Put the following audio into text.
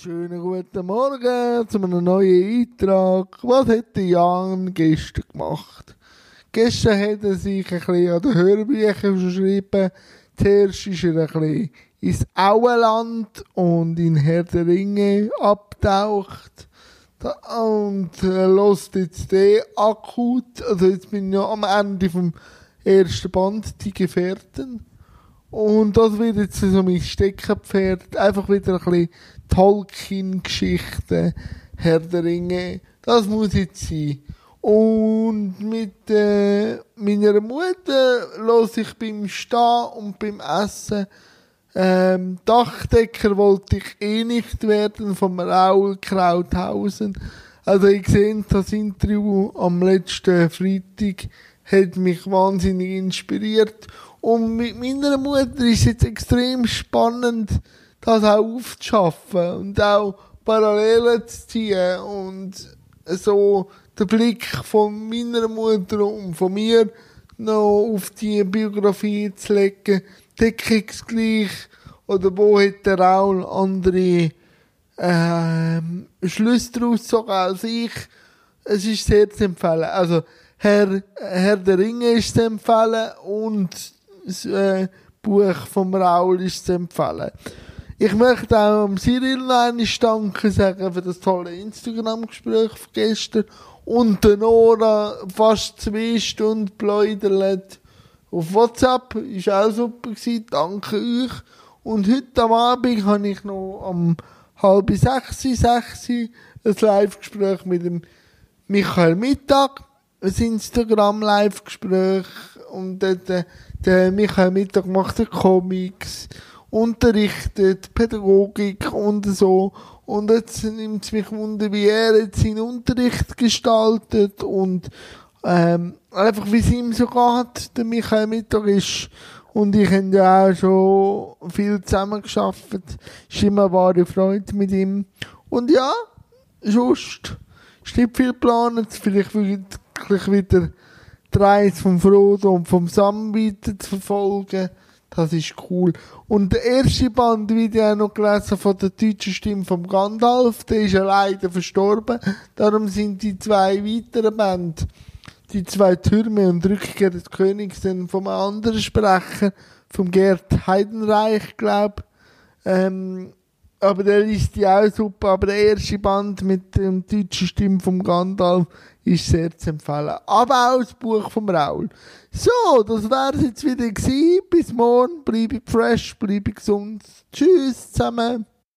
Schönen guten Morgen zu einem neuen Eintrag. Was hat der Jan gestern gemacht? Gestern hat er sich ein bisschen an den Hörbüchern verschrieben. Zuerst ist er ein bisschen ins Auenland und in Herr der Ringe abtaucht. Und äh, lässt jetzt den akut, also jetzt bin ich ja am Ende vom ersten Band, die Gefährten. Und das wird jetzt so mein Steckenpferd. Einfach wieder ein bisschen Tolkien-Geschichten, Herr der Ringe. Das muss jetzt sein. Und mit äh, meiner Mutter los ich beim Stehen und beim Essen. Ähm, Dachdecker wollte ich eh nicht werden vom Raul Krauthausen. Also ich sehe das Interview am letzten Freitag hat mich wahnsinnig inspiriert. Und mit meiner Mutter ist es jetzt extrem spannend, das auch aufzuschaffen und auch Parallelen zu ziehen und so den Blick von meiner Mutter und von mir noch auf die Biografie zu legen, deckungsgleich oder wo hat der Raul andere ähm, Schlüsse daraus gezogen als ich. Es ist sehr zu empfehlen. Also Herr, Herr der Ringe ist zu empfehlen und das äh, Buch vom Raul ist zu empfehlen. Ich möchte auch am Cyril Danke sagen für das tolle Instagram-Gespräch von gestern und der Nora fast zwei Stunden pläudert auf WhatsApp. Ist auch super gewesen. Danke euch. Und heute am Abend habe ich noch am halb sechs, sechs ein Live-Gespräch mit dem Michael Mittag. Ein Instagram-Live-Gespräch. Und äh, der Michael Mittag macht Comics unterrichtet, Pädagogik und so. Und jetzt nimmt es mich wunder, wie er jetzt seinen Unterricht gestaltet und ähm, einfach wie es ihm so geht. Der Michael Mittag ist und ich habe ja auch schon viel zusammen geschafft. Ist immer eine wahre Freude mit ihm. Und ja, sonst ist nicht viel geplant. Vielleicht wirklich wieder die Reise vom Frodo und vom Sam weiter zu verfolgen. Das ist cool. Und der erste Band, wie ich auch noch gelesen von der deutschen Stimme vom Gandalf, der ist ja leider verstorben. Darum sind die zwei weiteren Bände, die zwei Türme und Rückkehr des Königs, dann vom anderen Sprecher, vom Gerd Heidenreich, glaub. Ähm, aber der liest die auch super. Aber der erste Band mit der deutschen Stimme vom Gandalf ist sehr zu empfehlen. Aber auch das Buch vom Raul. So, das wär's jetzt wieder gewesen. Bis morgen. Bleibe fresh, bleibe gesund. Tschüss zusammen.